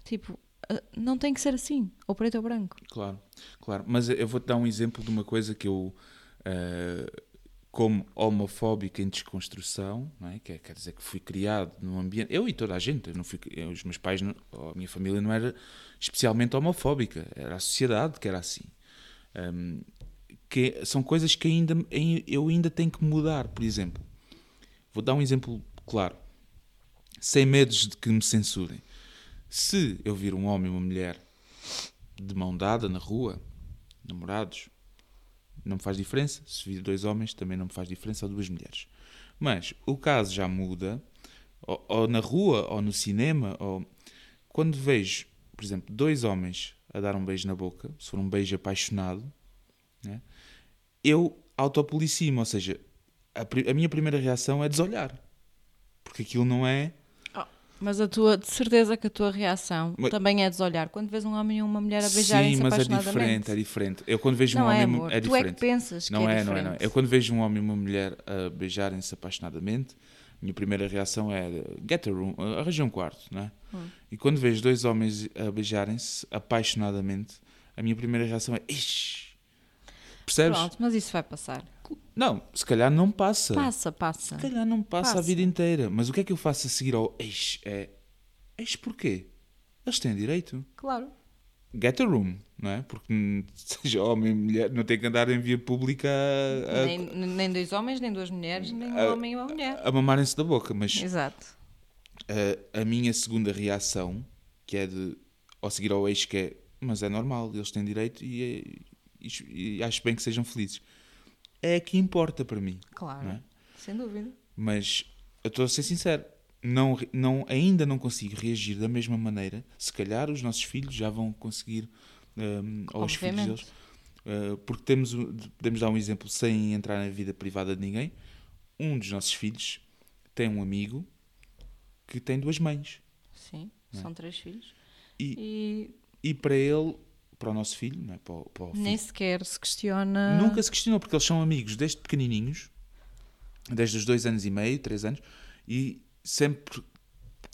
Tipo, ah, não tem que ser assim, ou preto ou branco. Claro, claro. Mas eu vou-te dar um exemplo de uma coisa que eu, eh, como homofóbico em desconstrução, não é? que é- quer dizer que fui criado num ambiente. Eu e toda a gente, não fui, eu- os meus pais, não- a minha família não era especialmente homofóbica, era a sociedade que era assim. Ahm, que são coisas que ainda, eu ainda tenho que mudar, por exemplo. Vou dar um exemplo claro, sem medos de que me censurem. Se eu vir um homem e uma mulher de mão dada na rua, namorados, não me faz diferença. Se vir dois homens, também não me faz diferença, ou duas mulheres. Mas o caso já muda, ou, ou na rua, ou no cinema, ou quando vejo, por exemplo, dois homens a dar um beijo na boca, se for um beijo apaixonado, né, eu autopolicio-me, ou seja, a, a minha primeira reação é desolhar. Porque aquilo não é. Mas a tua, de certeza que a tua reação Mas- também é desolhar. Quando vês um homem e uma mulher a beijarem-se Sim, mas é apaixonadamente. diferente, é diferente. Eu quando vejo Não um é, homem amor. é tu é diferente. que pensas Não que é, é, não é, diferente. não é. Eu quando vejo um homem e uma mulher a beijarem-se apaixonadamente, a minha primeira reação é get a room, arranja um quarto, não é? Hum. E quando vejo dois homens a beijarem-se apaixonadamente, a minha primeira reação é ixi. Percebes? Pronto, mas isso vai passar. Não, se calhar não passa. Passa, passa. Se calhar não passa, a Passa. vida inteira. Mas o que é que eu faço a seguir ao ex? É ex porquê? Eles têm direito. Claro. Get a room, não é? Porque seja homem ou mulher, não tem que andar em via pública a, a- Nem, nem dois homens, nem duas mulheres, nem um homem e uma mulher. a mamarem-se da boca, mas Exato. a, a minha segunda reação, que é de ao seguir ao ex, que é mas é normal, eles têm direito e, e- e acho bem que sejam felizes. É a que importa para mim, Claro. é? Sem dúvida. Mas eu estou a ser sincero, não, não, ainda não consigo reagir da mesma maneira. Se calhar os nossos filhos já vão conseguir, hum, ou os filhos deles, uh, porque temos, podemos dar um exemplo sem entrar na vida privada de ninguém. Um dos nossos filhos tem um amigo que tem duas mães. Sim, é? são três filhos. E, E e para ele, para o nosso filho, não é? para, o- para o nem sequer se questiona. Nunca se questionou, porque eles são amigos desde pequenininhos, desde os dois anos e meio, três anos, e sempre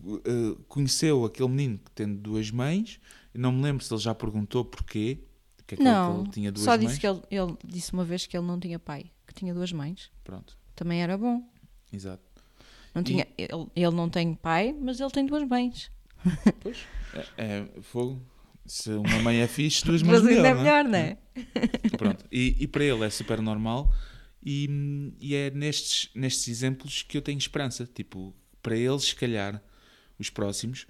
eh, conheceu aquele menino que tem duas mães. Não me lembro se ele já perguntou porquê, que é que Não, ele tinha duas só mães. disse que ele, ele disse uma vez que ele não tinha pai, que tinha duas mães. Pronto, Também era bom. exato. Não E- tinha, ele, ele não tem pai, mas ele tem duas mães. Pois, é, é fogo. Se uma mãe é fixe, duas mães ainda é melhor, melhor, não é? Pronto. E, e para ele é super normal e, e é nestes, nestes exemplos que eu tenho esperança. Tipo, para eles, se calhar, os próximos,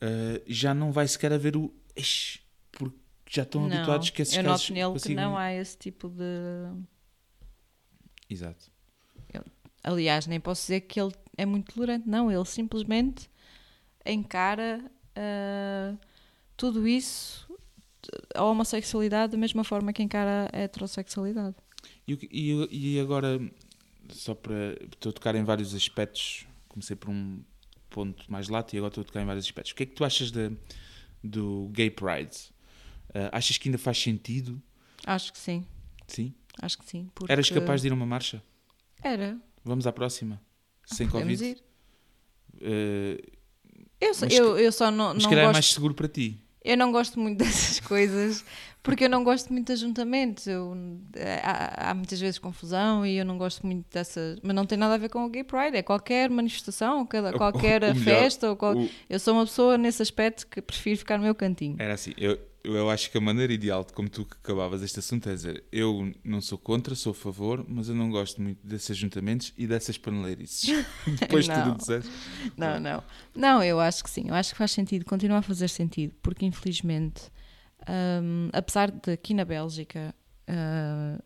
eh, já não vai sequer haver o "Ixi", porque já estão Não, habituados que esses eu casos noto nele que consigam- não há esse tipo de. Exato. Aliás, nem posso dizer que ele é muito tolerante. Não, ele simplesmente encara ah, tudo isso, a homossexualidade, da mesma forma que encara a heterossexualidade. E, e, e agora, só para. Estou a tocar em vários aspectos. Comecei por um ponto mais lato e agora estou a tocar em vários aspectos. O que é que tu achas de, do Gay Pride? Eh, achas que ainda faz sentido? Acho que sim, Sim? acho que sim. Porque... Eras capaz de ir a uma marcha? Era. Vamos à próxima. Sem Podemos Covid. ir. Eh, Eu, só- Mas eu, eu só não, mas não se calhar é gosto. mais seguro para ti. Eu não gosto muito dessas coisas porque eu não gosto muito de ajuntamentos. Eu, há, há muitas vezes confusão e eu não gosto muito dessas. Mas não tem nada a ver com o Gay Pride, é qualquer manifestação, O- qualquer o melhor- festa. Ou qual- o- Eu sou uma pessoa nesse aspecto que prefiro ficar no meu cantinho. Era assim, eu, eu eu acho que a maneira ideal de como tu que acabavas este assunto é dizer eu não sou contra, sou a favor, mas eu não gosto muito desses ajuntamentos e dessas paneleirices. Depois de tudo Não. o que disseste. Não, não. Não, eu acho que sim. Eu acho que faz sentido, continua a fazer sentido, porque infelizmente, hum, apesar de aqui na Bélgica ah,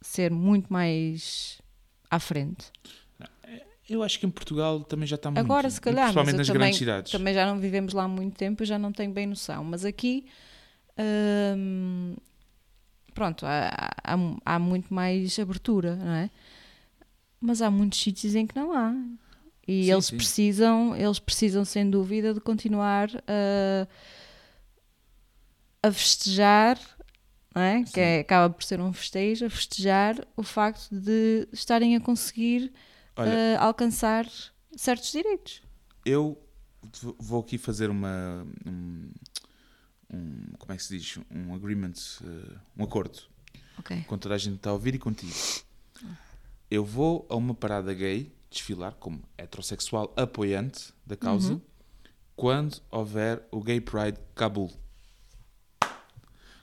ser muito mais à frente, Eu acho que em Portugal também já está muito. Agora, se calhar, mas Principalmente nas também, grandes cidades. também já não vivemos lá há muito tempo, eu já não tenho bem noção. Mas aqui, hum, pronto, há, há, há muito mais abertura, não é? Mas há muitos sítios em que não há. E Sim, eles sim. precisam, eles precisam sem dúvida de continuar a, a festejar, não é? Que é- acaba por ser um festejo, a festejar o facto de estarem a conseguir Olha, eh, alcançar certos direitos. eu vou aqui fazer uma. Um, um- como é que se diz? Um agreement, eh, um acordo Ok. com toda a gente que está a ouvir e contigo. Eu vou a uma parada gay desfilar como heterossexual apoiante da causa Uhum. quando houver o Gay Pride Cabul.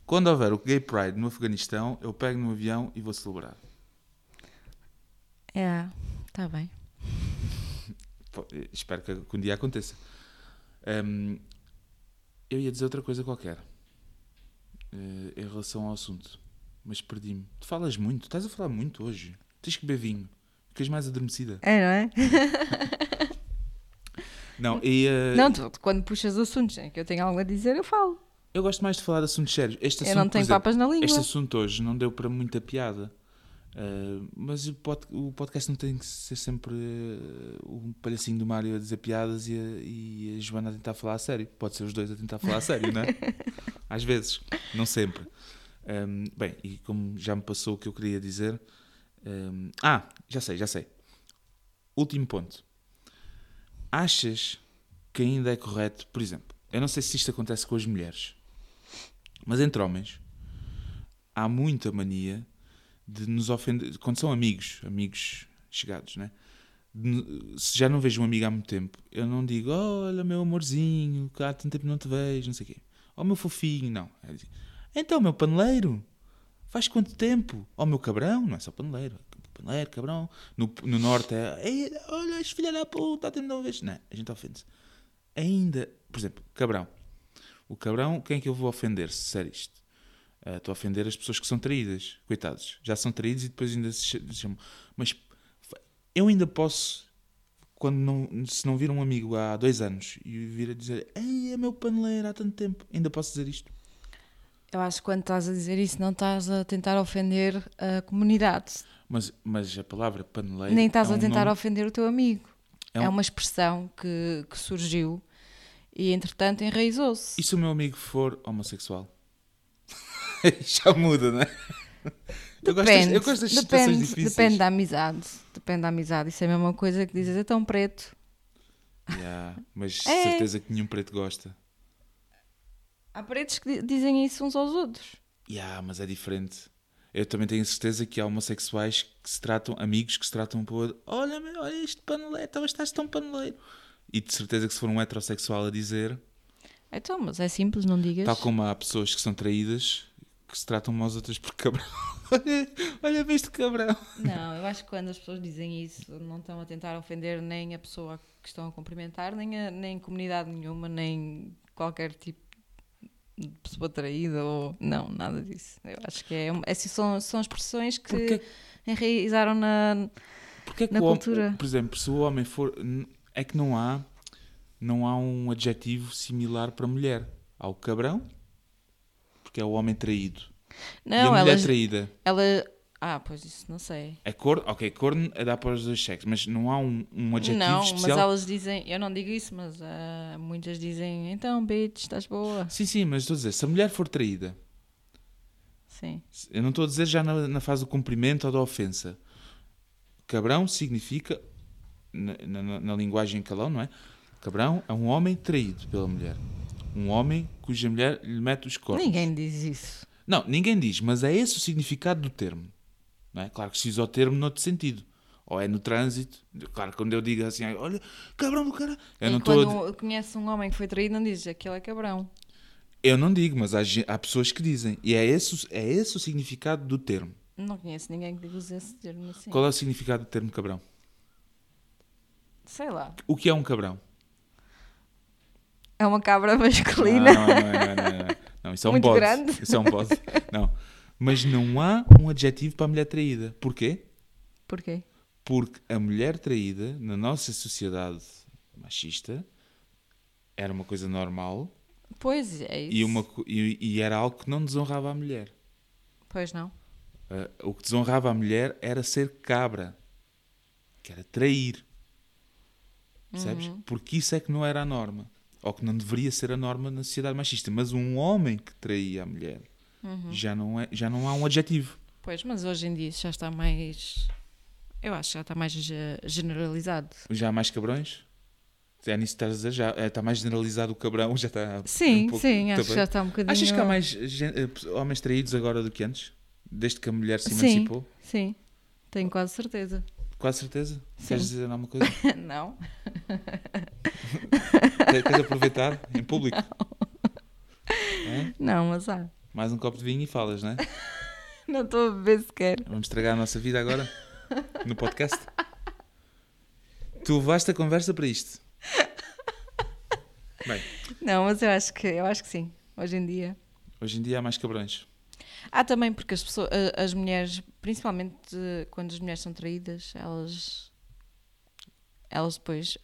Quando houver o Gay Pride no Afeganistão, eu pego no avião e vou celebrar. É, tá bem. Eh, Espero que, um dia aconteça. Hum, eu ia dizer outra coisa qualquer eh, em relação ao assunto, mas perdi-me. Tu falas muito, estás a falar muito hoje. Tens que beber vinho, ficas mais adormecida. É, não é? Não, e, eh, Não, tu, tu quando puxas assuntos em que eu tenho algo a dizer, eu falo. eu gosto mais de falar de assuntos sérios. Este eu assunto, não por tenho papas na língua. Este assunto hoje não deu para muita piada. Uh, mas o, pod- o podcast não tem que ser sempre uh, um palhacinho do Mário a dizer piadas e a, e a Joana a tentar falar a sério. Pode ser os dois a tentar falar a sério, não é? Às vezes, não sempre. Um, bem, e como já me passou o que eu queria dizer. um, ah, já sei, já sei. Último ponto. Achas que ainda é correto, por exemplo, eu não sei se isto acontece com as mulheres, mas entre homens há muita mania de nos ofender quando são amigos, amigos chegados, né? Se já não vejo um amigo há muito tempo, eu não digo, olha meu amorzinho, há tanto tempo não te vejo, não sei o quê. Oh meu fofinho, não. Dizer, então meu paneleiro, faz quanto tempo? Oh meu cabrão, não é só paneleiro, é paneleiro, cabrão. No, no norte é, "Ei, olha, este filho da puta, há tempo não vejo. Não, a gente ofende-se. Ainda, por exemplo, cabrão. O cabrão, quem é que eu vou ofender se disser isto? Ah, Estou a ofender as pessoas que são traídas. Coitados. Já são traídos e depois ainda se ch- se chamam. Mas eu ainda posso, quando não, se não vir um amigo há dois anos e vir a dizer Ei, é meu paneleiro há tanto tempo, ainda posso dizer isto. Eu acho que quando estás a dizer isso, não estás a tentar ofender a comunidade. Mas, mas a palavra paneleiro. Nem estás é a um tentar nome- ofender o teu amigo. É É, um- uma expressão que, que surgiu e, entretanto, enraizou-se. E se o meu amigo for homossexual? Já muda, não é? Eu gosto, das, eu gosto depende, difíceis. depende da amizade. Depende da amizade. Isso é a mesma coisa que dizes, é tão preto. Yeah, mas É. certeza que nenhum preto gosta. Há pretos que di- dizem isso uns aos outros. Yeah, mas é diferente. Eu também tenho certeza que há homossexuais que se tratam, amigos que se tratam para o outro. Olha, olha este paneleiro, então estás tão paneleiro. E de certeza que se for um heterossexual a dizer, Então, mas é simples, não digas. tal como há pessoas que são traídas que se tratam umas outras por cabrão. olha, olha bem este cabrão. Não, eu acho que quando as pessoas dizem isso, não estão a tentar ofender nem a pessoa que estão a cumprimentar, nem, a, nem comunidade nenhuma, nem qualquer tipo de pessoa traída ou. Não, nada disso. Eu acho que é. um- Essas são, são expressões que Porquê, enraizaram na. porquê que Na homem- cultura. por exemplo, se o homem for. É que não há, não há um adjetivo similar para mulher. Há o cabrão, porque é o homem traído. e a Não, mulher traída. Ela. Ah, pois isso não sei. É corno, ok, corno é dar para os dois sexos, mas não há um, um adjetivo não, especial. mas elas dizem. Eu não digo isso, mas ah, muitas dizem. Então, bitch, estás boa. Sim, sim, mas estou a dizer, se a mulher for traída, Sim. eu não estou a dizer já na, na fase do cumprimento ou da ofensa. Cabrão significa, na, na- na linguagem calão, não é? Cabrão é um homem traído pela mulher. Um homem cuja mulher lhe mete os corpos. Ninguém diz isso. Não, ninguém diz, mas é esse o significado do termo. Não é? Claro que se usa o termo noutro sentido. Ou é no trânsito. Claro que quando eu digo assim, olha, cabrão do cara. Eu e não estou a quando conhece um homem que foi traído, não diz aquele é cabrão. Eu não digo, mas há, há pessoas que dizem. E é esse, o- é esse o significado do termo. Não conheço ninguém que use esse termo assim. Qual é o significado do termo cabrão? Sei lá. O que é um cabrão? É uma cabra masculina. não, não, não, não, não. Isso é um Muito bode. grande. Isso é um bode. Não. Mas não há um adjetivo para a mulher traída. Porquê? Porquê? Porque a mulher traída, na nossa sociedade machista, era uma coisa normal Pois é isso. e, uma, e, e era algo que não desonrava a mulher. Pois não. Ah, o que desonrava a mulher era ser cabra, que era trair. Percebes? Uhum. Porque isso é que não era a norma. Ou que não deveria ser a norma na sociedade machista. Mas um homem que traía a mulher Uhum. já, não é, já não há um adjetivo. Pois, mas hoje em dia já está mais. Eu acho que já está mais ge- generalizado. Já há mais cabrões? É nisso que estás a dizer? Já é, está mais generalizado o cabrão? Já está Sim, um pouco- sim, acho que já está um bocadinho. Achas que há mais eh, homens traídos agora do que antes? Desde que a mulher se Sim. emancipou? Sim, tenho quase certeza. Quase certeza? Sim. Queres dizer alguma coisa? não. Quer- Queres aproveitar em público? É? Não, mas há. Mais um copo de vinho e falas, não é? Não estou a beber sequer. Vamos estragar a nossa vida agora? No podcast? Tu levaste a conversa para isto. Bem, Não, mas eu acho que eu acho que sim. Hoje em dia. hoje em dia há mais cabrões. Há também porque as pessoas, a- as mulheres, principalmente eh, quando as mulheres são traídas, elas elas depois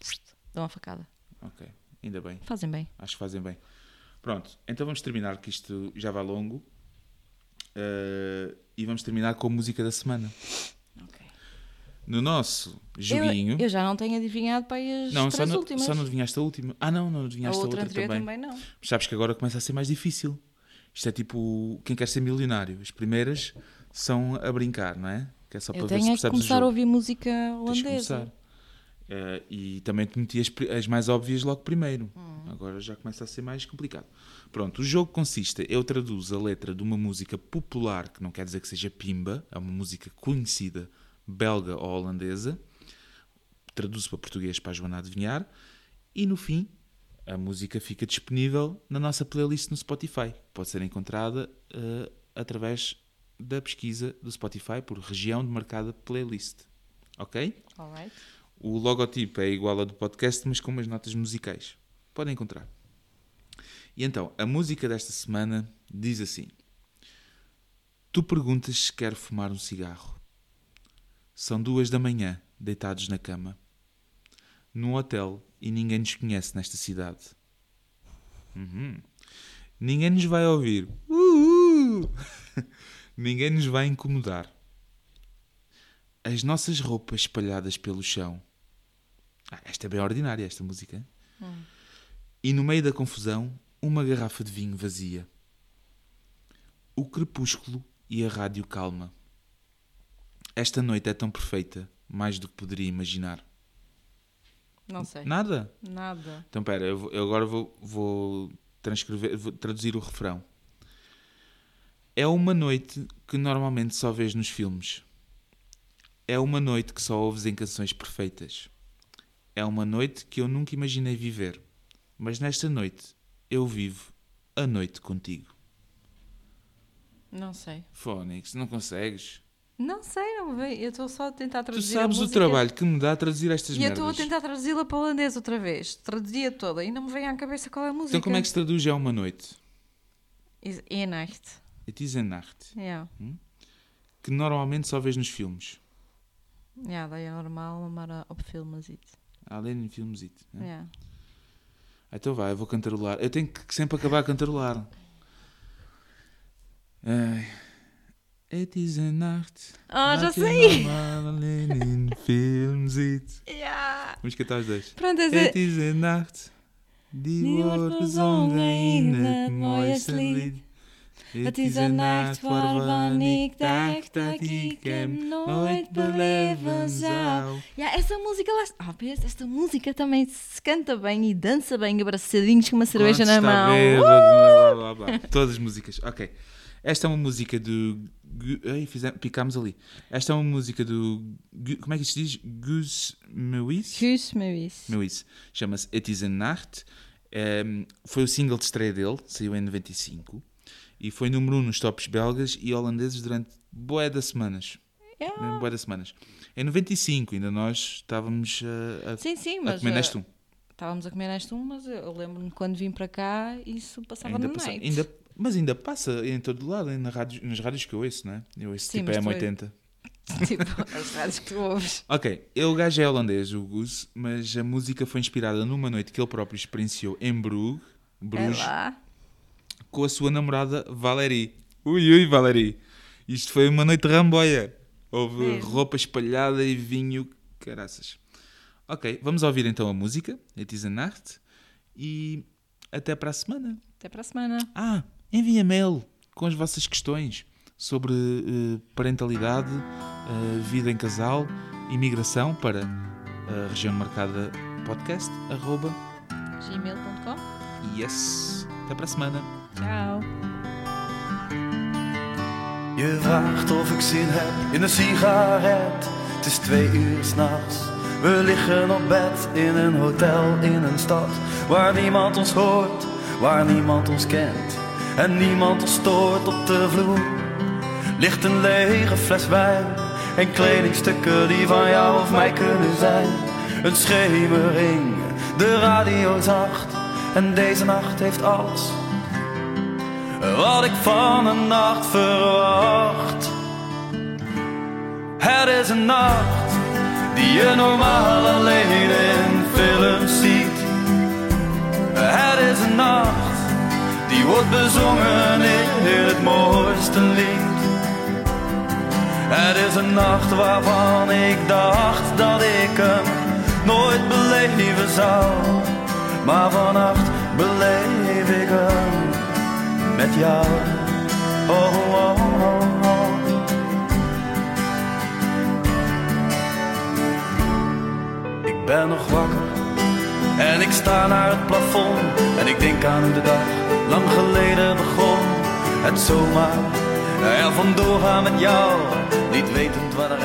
dão a facada. Ok, ainda bem. Fazem bem. Acho que fazem bem. Pronto, então vamos terminar, que isto já vai longo. Eh, e vamos terminar com a música da semana. No nosso joguinho. Eu, eu já não tenho adivinhado para as não, só três não, últimas. só não adivinhaste a última. Ah, não, não a adivinhaste a outra outra, anterior também. também. não. Mas sabes que agora começa a ser mais difícil. Isto é tipo quem quer ser milionário. As primeiras são a brincar, não é? Que é só para Eu ver se tenho é que começar a ouvir música holandesa. Eh, e também te meti as, as mais óbvias logo primeiro. Hum. Agora já começa a ser mais complicado. Pronto, o jogo consiste, eu traduzo a letra de uma música popular, que não quer dizer que seja pimba, é uma música conhecida, belga ou holandesa, traduzo para português para a Joana adivinhar, e no fim a música fica disponível na nossa playlist no Spotify. Pode ser encontrada eh, através da pesquisa do Spotify por região de marcada playlist. Ok? Alright. O logotipo é igual ao do podcast, mas com umas notas musicais. Podem encontrar. E então, a música desta semana diz assim: Tu perguntas se quero fumar um cigarro. São duas da manhã, deitados na cama. Num hotel e ninguém nos conhece nesta cidade. Uhum. Ninguém nos vai ouvir. Uhul. ninguém nos vai incomodar as nossas roupas espalhadas pelo chão. Ah, esta é bem ordinária, esta música. E no meio da confusão, uma garrafa de vinho vazia. O crepúsculo e a rádio calma. Esta noite é tão perfeita, mais do que poderia imaginar. Não sei. Nada? Nada. Então, pera, eu, vou- eu agora vou, vou transcrever, vou traduzir o refrão. É uma noite que normalmente só vês nos filmes. É uma noite que só ouves em canções perfeitas. É uma noite que eu nunca imaginei viver. Mas nesta noite eu vivo a noite contigo. Não sei. Fónix, não consegues? Não sei, não veio. Eu estou só a tentar Tu traduzir. a sabes o trabalho que me dá a traduzir estas E eu estou a merdas. tentar traduzi-la para o holandês outra vez. Traduzia toda e não me vem à cabeça qual é a música. Então como é que se traduz é uma noite? Is in Nacht. It is a Nacht. Ja. Que normalmente só vês nos filmes. Ja, dat je normaal maar op filmen ziet. Além em filmes. Né? Ja. Então vai, eu vou cantarolar. Eu tenho que sempre acabar a cantarolar. Ai. It is a nacht. Ah, já dat je sei! normaal alleen in film ziet. Ja. Vamos cantar os dois. Pronto, Het het. is een nacht. Die, wordt gezongen in het mooiste lied. Het is een nacht waarvan ik dacht dat ik hem nooit beleven zou. Ja, essa música lá. Ah, mas esta música também se canta bem e dança bem, abraçadinhos com uma cerveja Quando na está mão. bêbado, blá, blá, blá, blá. Todas as músicas. Ok. Esta é uma música do. Ai, fizemos, picámos ali. Esta é uma música do. Como é que isto se diz? Gus Mewis? Guus Meeuwis. Mewis. Chama-se It Is a Nacht. Ehm, foi o single de estreia dele, saiu em 95. E foi número 1 um nos tops belgas e holandeses durante boé de semanas. Yeah. Bué de semanas. Em 95, ainda nós estávamos uh, a, Sim, sim, a mas. comer eh, neste um. Estávamos a comer neste um, mas eu lembro-me quando vim para cá, isso passava Ainda no passa- night. ainda- mas ainda passa em todo lado, na rádio, nas rádios que eu ouço, não é? Eu ouço Sim, tipo tu- M80. tipo, as rádios que tu ouves. Ok, ele o gajo é holandês, o Gus, mas a música foi inspirada numa noite que ele próprio experienciou em Brugge, É Bruges, lá. Com a sua namorada Valerie. Ui, ui, Valerie. Isto foi uma noite ramboia. Houve Mesmo. roupa espalhada e vinho, caraças. Ok, vamos ouvir então a música, It is a Nacht, e até para a semana. Até para a semana. Ah, envia mail com as vossas questões sobre eh, parentalidade, eh, vida em casal, imigração para a região marcada podcast, arroba, gmail.com. yes. Até para a semana. Ciao. Je vraagt of ik zin heb in een sigaret. Het is twee uur s'nachts. We liggen op bed in een hotel in een stad waar niemand ons hoort, waar niemand ons kent en niemand ons stoort op de vloer. Ligt een lege fles wijn en kledingstukken die van jou of mij kunnen zijn. Een schemering, de radio zacht en deze nacht heeft alles wat ik van een nacht verwacht. Het is een nacht die je normaal alleen in films ziet. Het is een nacht die wordt bezongen in het mooiste lied. Het is een nacht waarvan ik dacht dat ik hem nooit beleven zou. Maar vannacht beleef ik hem met jou. Oh, oh, oh, oh. Ik ben nog wakker en ik sta naar het plafond en ik denk aan hoe de dag lang geleden begon. Het zomaar er vandoor gaan met jou, niet wetend wat er